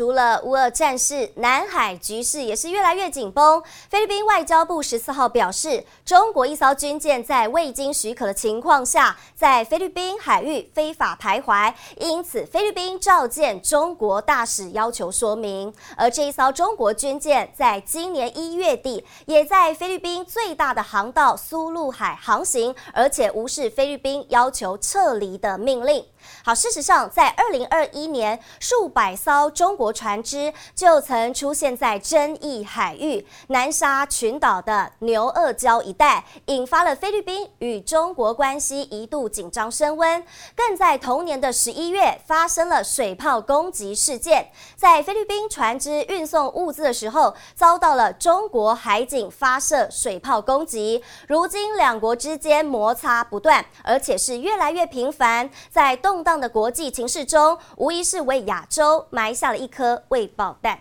除了乌俄战事，南海局势也是越来越紧绷。菲律宾外交部十四号表示，中国一艘军舰在未经许可的情况下，在菲律宾海域非法徘徊，因此菲律宾召见中国大使要求说明。而这一艘中国军舰在今年一月底，也在菲律宾最大的航道苏禄海航行，而且无视菲律宾要求撤离的命令。好，事实上，在二零二一年，数百艘中国船只就曾出现在争议海域南沙群岛的牛二礁一带，引发了菲律宾与中国关系一度紧张升温。更在同年的十一月，发生了水炮攻击事件，在菲律宾船只运送物资的时候，遭到了中国海警发射水炮攻击。如今，两国之间摩擦不断，而且是越来越频繁，在动荡的国际情势中，无疑是为亚洲埋下了一颗未爆弹。